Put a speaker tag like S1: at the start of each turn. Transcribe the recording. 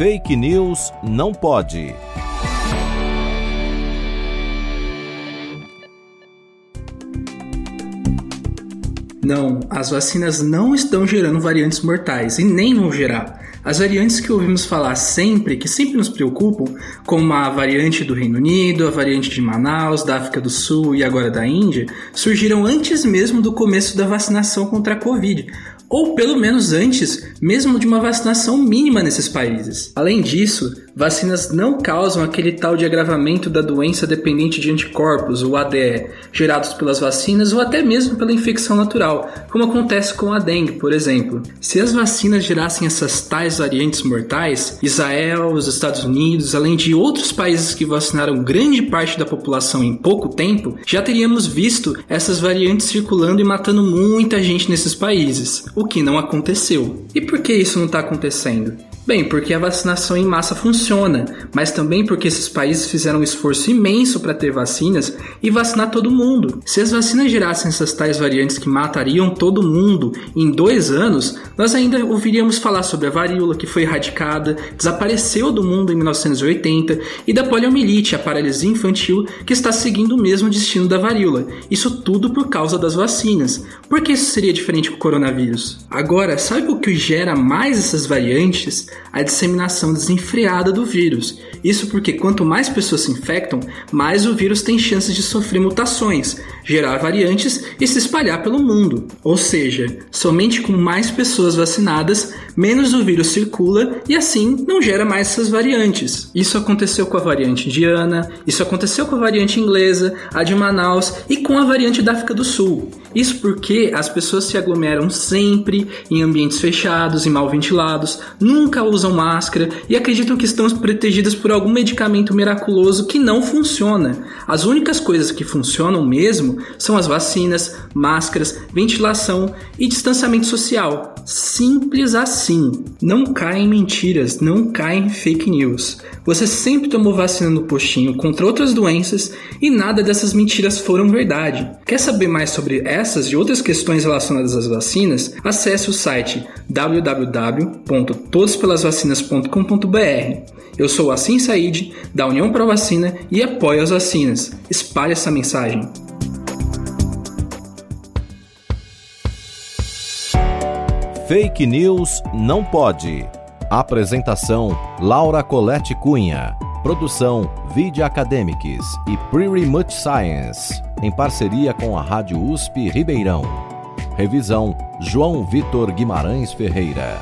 S1: Fake News não pode.
S2: Não, as vacinas não estão gerando variantes mortais e nem vão gerar. As variantes que ouvimos falar sempre, que sempre nos preocupam, como a variante do Reino Unido, a variante de Manaus, da África do Sul e agora da Índia, surgiram antes mesmo do começo da vacinação contra a Covid, ou pelo menos antes mesmo de uma vacinação mínima nesses países. Além disso, vacinas não causam aquele tal de agravamento da doença dependente de anticorpos, o ADE, gerados pelas vacinas ou até mesmo pela infecção natural, como acontece com a dengue, por exemplo. Se as vacinas gerassem essas tais variantes mortais, Israel, os Estados Unidos, além de outros países que vacinaram grande parte da população em pouco tempo, já teríamos visto essas variantes circulando e matando muita gente nesses países o que não aconteceu. E por que isso não está acontecendo? Bem, porque a vacinação em massa funciona, mas também porque esses países fizeram um esforço imenso para ter vacinas e vacinar todo mundo. Se as vacinas gerassem essas tais variantes que matariam todo mundo em dois anos, nós ainda ouviríamos falar sobre a varíola que foi erradicada, desapareceu do mundo em 1980, e da poliomielite, a paralisia infantil, que está seguindo o mesmo destino da varíola. Isso tudo por causa das vacinas. Por que isso seria diferente com o coronavírus? Agora, sabe o que gera mais essas variantes? A disseminação desenfreada do vírus. Isso porque quanto mais pessoas se infectam, mais o vírus tem chances de sofrer mutações, gerar variantes e se espalhar pelo mundo. Ou seja, somente com mais pessoas vacinadas, menos o vírus circula e assim não gera mais essas variantes. Isso aconteceu com a variante indiana, isso aconteceu com a variante inglesa, a de Manaus e com a variante da África do Sul. Isso porque as pessoas se aglomeram sempre em ambientes fechados e mal ventilados, nunca usam máscara e acreditam que estão protegidas por algum medicamento miraculoso que não funciona. As únicas coisas que funcionam mesmo são as vacinas, máscaras, ventilação e distanciamento social. Simples assim. Não caem mentiras, não caem fake news. Você sempre tomou vacina no postinho contra outras doenças e nada dessas mentiras foram verdade. Quer saber mais sobre essas e outras questões relacionadas às vacinas? Acesse o site www.todospelasvacinas.com.br. Eu sou Assim Said, da União Pro Vacina e apoio as vacinas. Espalhe essa mensagem.
S1: Fake News não pode. Apresentação: Laura Colette Cunha. Produção: Video Academics e Pretty Much Science, em parceria com a Rádio USP Ribeirão. Revisão: João Vitor Guimarães Ferreira.